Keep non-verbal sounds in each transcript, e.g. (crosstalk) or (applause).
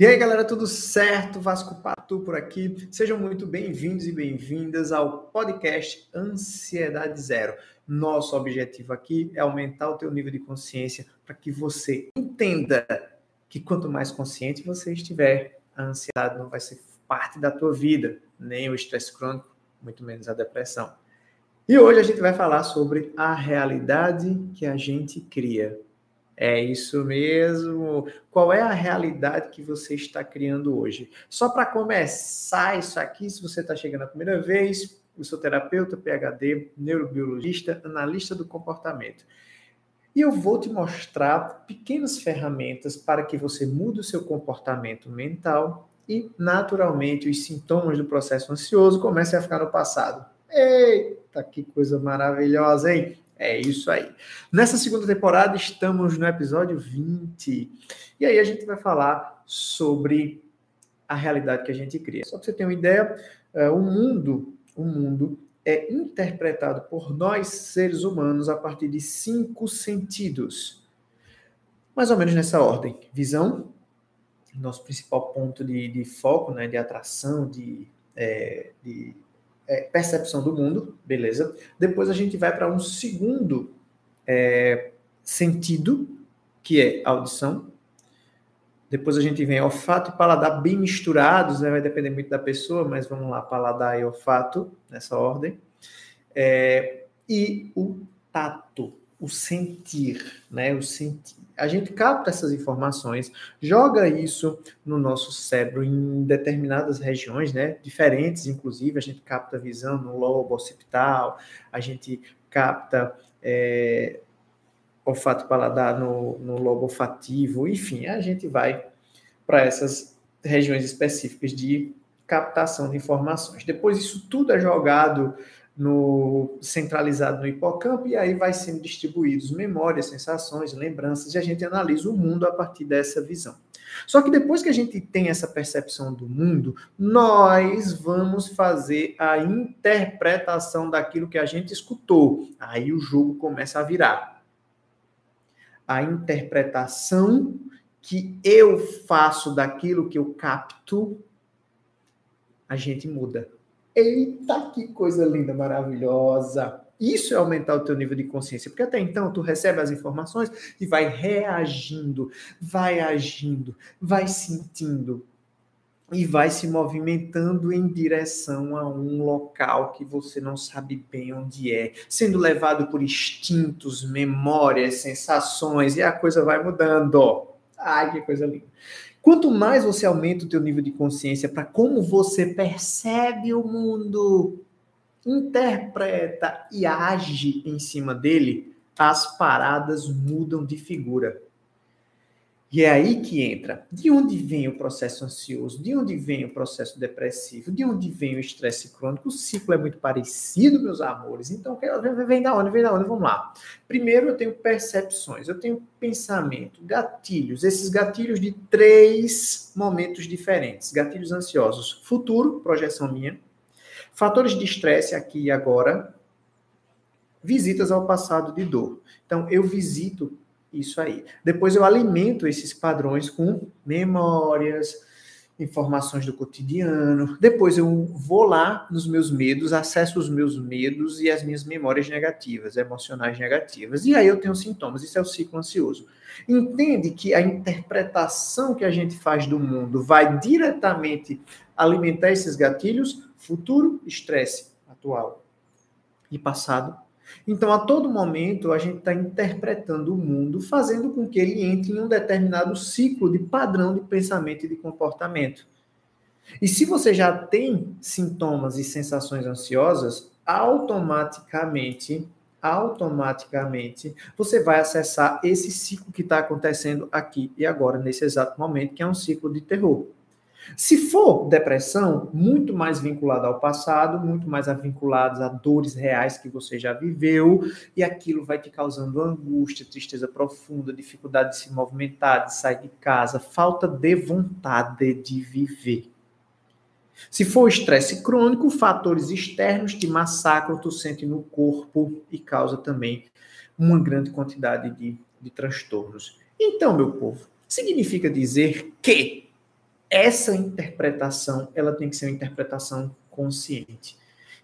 E aí, galera, tudo certo? Vasco Patu por aqui. Sejam muito bem-vindos e bem-vindas ao podcast Ansiedade Zero. Nosso objetivo aqui é aumentar o teu nível de consciência para que você entenda que quanto mais consciente você estiver, a ansiedade não vai ser parte da tua vida, nem o estresse crônico, muito menos a depressão. E hoje a gente vai falar sobre a realidade que a gente cria. É isso mesmo. Qual é a realidade que você está criando hoje? Só para começar isso aqui, se você está chegando a primeira vez, eu sou terapeuta, PhD, neurobiologista, analista do comportamento. E eu vou te mostrar pequenas ferramentas para que você mude o seu comportamento mental e, naturalmente, os sintomas do processo ansioso comecem a ficar no passado. Eita, que coisa maravilhosa, hein? É isso aí. Nessa segunda temporada, estamos no episódio 20. E aí a gente vai falar sobre a realidade que a gente cria. Só para você ter uma ideia, uh, o mundo, o mundo é interpretado por nós, seres humanos, a partir de cinco sentidos. Mais ou menos nessa ordem. Visão, nosso principal ponto de, de foco, né, de atração, de, é, de é, percepção do mundo, beleza? Depois a gente vai para um segundo é, sentido, que é audição. Depois a gente vem olfato e paladar bem misturados, né? vai depender muito da pessoa, mas vamos lá, paladar e olfato, nessa ordem. É, e o tato, o sentir, né? O sentir. A gente capta essas informações, joga isso no nosso cérebro em determinadas regiões, né? Diferentes, inclusive, a gente capta visão no lobo occipital, a gente capta é, olfato paladar no, no lobo olfativo, enfim, a gente vai para essas regiões específicas de captação de informações. Depois isso tudo é jogado no centralizado no hipocampo e aí vai sendo distribuídos memórias, sensações, lembranças e a gente analisa o mundo a partir dessa visão. Só que depois que a gente tem essa percepção do mundo, nós vamos fazer a interpretação daquilo que a gente escutou. Aí o jogo começa a virar. A interpretação que eu faço daquilo que eu capto, a gente muda. Eita, que coisa linda, maravilhosa. Isso é aumentar o teu nível de consciência, porque até então tu recebe as informações e vai reagindo, vai agindo, vai sentindo e vai se movimentando em direção a um local que você não sabe bem onde é, sendo levado por instintos, memórias, sensações e a coisa vai mudando. Ai, que coisa linda. Quanto mais você aumenta o teu nível de consciência para como você percebe o mundo, interpreta e age em cima dele, as paradas mudam de figura. E é aí que entra. De onde vem o processo ansioso? De onde vem o processo depressivo? De onde vem o estresse crônico? O ciclo é muito parecido, meus amores. Então, vem da onde? Vem da onde? Vamos lá. Primeiro, eu tenho percepções, eu tenho pensamento, gatilhos. Esses gatilhos de três momentos diferentes. Gatilhos ansiosos. Futuro, projeção minha. Fatores de estresse aqui e agora. Visitas ao passado de dor. Então, eu visito isso aí. Depois eu alimento esses padrões com memórias, informações do cotidiano. Depois eu vou lá nos meus medos, acesso os meus medos e as minhas memórias negativas, emocionais negativas. E aí eu tenho sintomas. Isso é o ciclo ansioso. Entende que a interpretação que a gente faz do mundo vai diretamente alimentar esses gatilhos? Futuro, estresse atual e passado, então, a todo momento, a gente está interpretando o mundo, fazendo com que ele entre em um determinado ciclo de padrão de pensamento e de comportamento. E se você já tem sintomas e sensações ansiosas, automaticamente, automaticamente, você vai acessar esse ciclo que está acontecendo aqui e agora, nesse exato momento, que é um ciclo de terror. Se for depressão, muito mais vinculada ao passado, muito mais vinculados a dores reais que você já viveu, e aquilo vai te causando angústia, tristeza profunda, dificuldade de se movimentar, de sair de casa, falta de vontade de viver. Se for estresse crônico, fatores externos te massacram, tu sente no corpo e causa também uma grande quantidade de, de transtornos. Então, meu povo, significa dizer que essa interpretação, ela tem que ser uma interpretação consciente.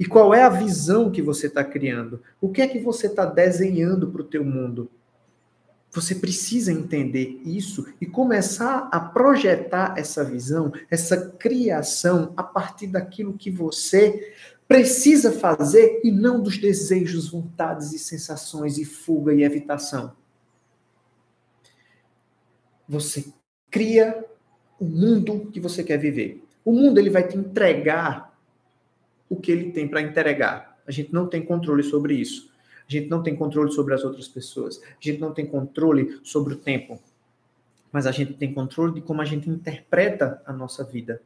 E qual é a visão que você está criando? O que é que você está desenhando para o teu mundo? Você precisa entender isso e começar a projetar essa visão, essa criação a partir daquilo que você precisa fazer e não dos desejos, vontades e sensações e fuga e evitação. Você cria o mundo que você quer viver. O mundo ele vai te entregar o que ele tem para entregar. A gente não tem controle sobre isso. A gente não tem controle sobre as outras pessoas. A gente não tem controle sobre o tempo. Mas a gente tem controle de como a gente interpreta a nossa vida.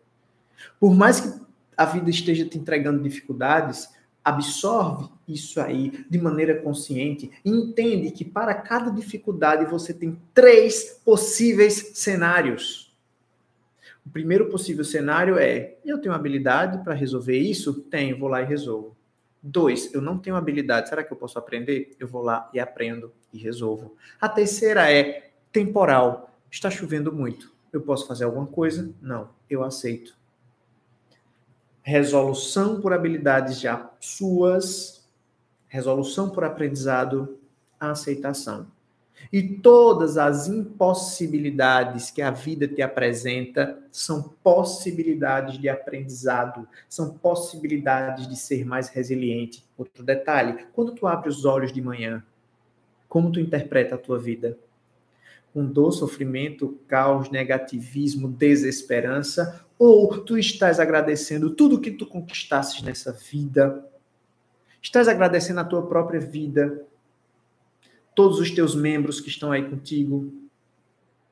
Por mais que a vida esteja te entregando dificuldades, absorve isso aí de maneira consciente e entende que para cada dificuldade você tem três possíveis cenários. O primeiro possível cenário é: eu tenho habilidade para resolver isso? Tenho, vou lá e resolvo. Dois, eu não tenho habilidade, será que eu posso aprender? Eu vou lá e aprendo e resolvo. A terceira é temporal. Está chovendo muito. Eu posso fazer alguma coisa? Não, eu aceito. Resolução por habilidades já suas, resolução por aprendizado, aceitação. E todas as impossibilidades que a vida te apresenta são possibilidades de aprendizado, são possibilidades de ser mais resiliente. Outro detalhe, quando tu abre os olhos de manhã, como tu interpreta a tua vida? Com dor, sofrimento, caos, negativismo, desesperança? Ou tu estás agradecendo tudo que tu conquistasses nessa vida? Estás agradecendo a tua própria vida, todos os teus membros que estão aí contigo,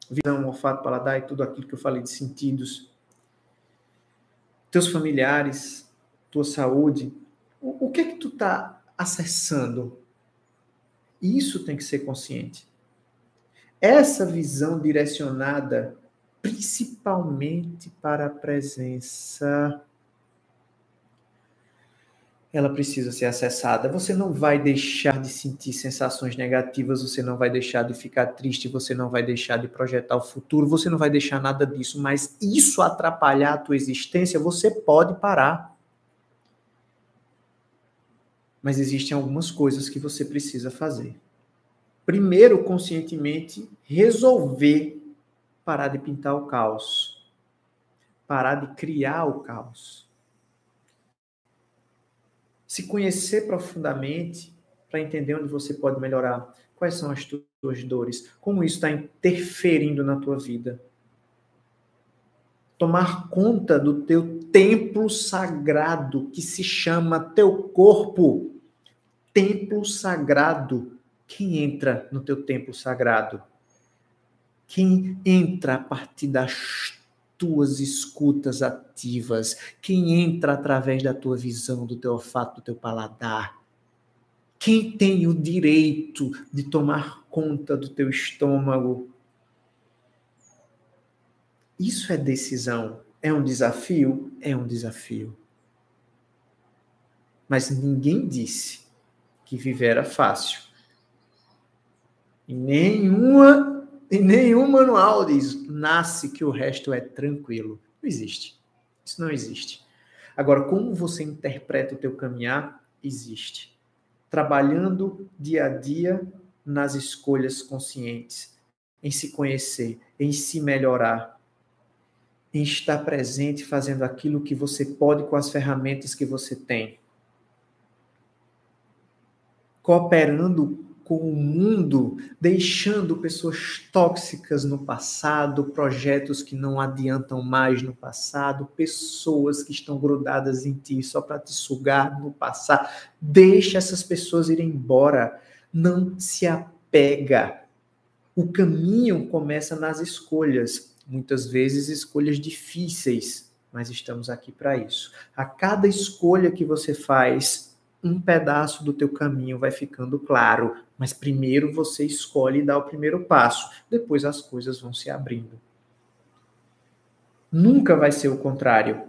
visão, olfato, paladar e tudo aquilo que eu falei de sentidos, teus familiares, tua saúde, o, o que é que tu está acessando? Isso tem que ser consciente. Essa visão direcionada principalmente para a presença ela precisa ser acessada. Você não vai deixar de sentir sensações negativas, você não vai deixar de ficar triste, você não vai deixar de projetar o futuro, você não vai deixar nada disso, mas isso atrapalhar a tua existência, você pode parar. Mas existem algumas coisas que você precisa fazer. Primeiro, conscientemente, resolver parar de pintar o caos, parar de criar o caos se conhecer profundamente para entender onde você pode melhorar, quais são as tuas dores, como isso está interferindo na tua vida. Tomar conta do teu templo sagrado que se chama teu corpo. Templo sagrado. Quem entra no teu templo sagrado? Quem entra a partir das tuas escutas ativas, quem entra através da tua visão, do teu olfato, do teu paladar. Quem tem o direito de tomar conta do teu estômago? Isso é decisão. É um desafio? É um desafio. Mas ninguém disse que viver era fácil. Nenhuma em nenhum manual diz nasce que o resto é tranquilo. Não existe. Isso não existe. Agora, como você interpreta o teu caminhar? Existe. Trabalhando dia a dia nas escolhas conscientes, em se conhecer, em se melhorar, em estar presente fazendo aquilo que você pode com as ferramentas que você tem. Cooperando com o mundo, deixando pessoas tóxicas no passado, projetos que não adiantam mais no passado, pessoas que estão grudadas em ti só para te sugar no passado. Deixa essas pessoas irem embora. Não se apega. O caminho começa nas escolhas, muitas vezes escolhas difíceis, mas estamos aqui para isso. A cada escolha que você faz, um pedaço do teu caminho vai ficando claro, mas primeiro você escolhe dar o primeiro passo, depois as coisas vão se abrindo. Nunca vai ser o contrário.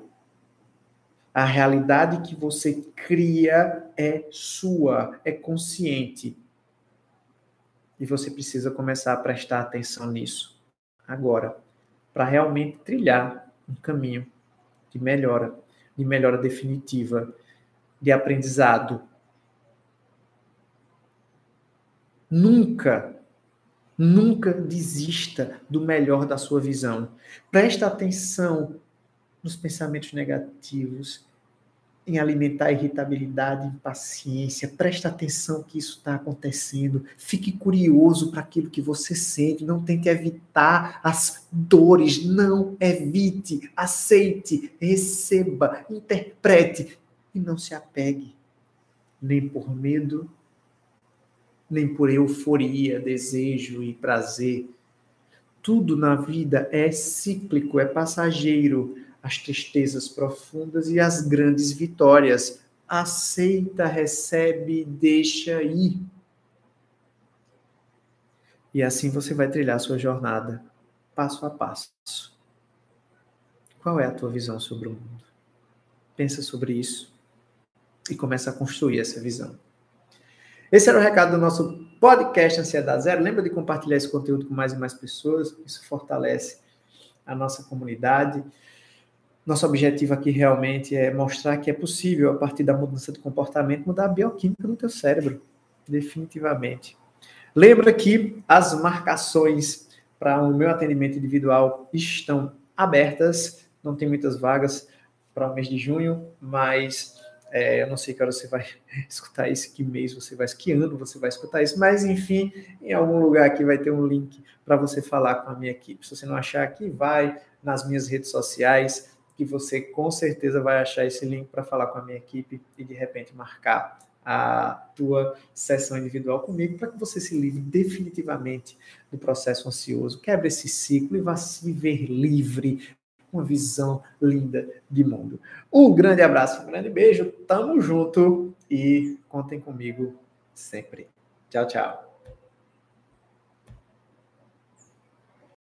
A realidade que você cria é sua, é consciente. E você precisa começar a prestar atenção nisso agora, para realmente trilhar um caminho de melhora, de melhora definitiva, de aprendizado. Nunca, nunca desista do melhor da sua visão. Presta atenção nos pensamentos negativos, em alimentar irritabilidade, impaciência. Presta atenção que isso está acontecendo. Fique curioso para aquilo que você sente. Não tente evitar as dores. Não evite. Aceite, receba, interprete e não se apegue nem por medo, nem por euforia, desejo e prazer. Tudo na vida é cíclico, é passageiro as tristezas profundas e as grandes vitórias. Aceita, recebe, deixa ir. E assim você vai trilhar sua jornada, passo a passo. Qual é a tua visão sobre o mundo? Pensa sobre isso e começa a construir essa visão. Esse era o recado do nosso podcast Ansiedade Zero. Lembra de compartilhar esse conteúdo com mais e mais pessoas, isso fortalece a nossa comunidade. Nosso objetivo aqui realmente é mostrar que é possível, a partir da mudança de comportamento, mudar a bioquímica no teu cérebro, definitivamente. Lembra que as marcações para o meu atendimento individual estão abertas, não tem muitas vagas para o mês de junho, mas é, eu não sei que hora você vai (laughs) escutar isso, que mês você vai, que ano você vai escutar isso, mas enfim, em algum lugar aqui vai ter um link para você falar com a minha equipe. Se você não achar aqui, vai nas minhas redes sociais, que você com certeza vai achar esse link para falar com a minha equipe e de repente marcar a tua sessão individual comigo para que você se livre definitivamente do processo ansioso, quebre esse ciclo e vá viver livre, uma visão linda de mundo. Um grande abraço, um grande beijo, tamo junto e contem comigo sempre. Tchau, tchau.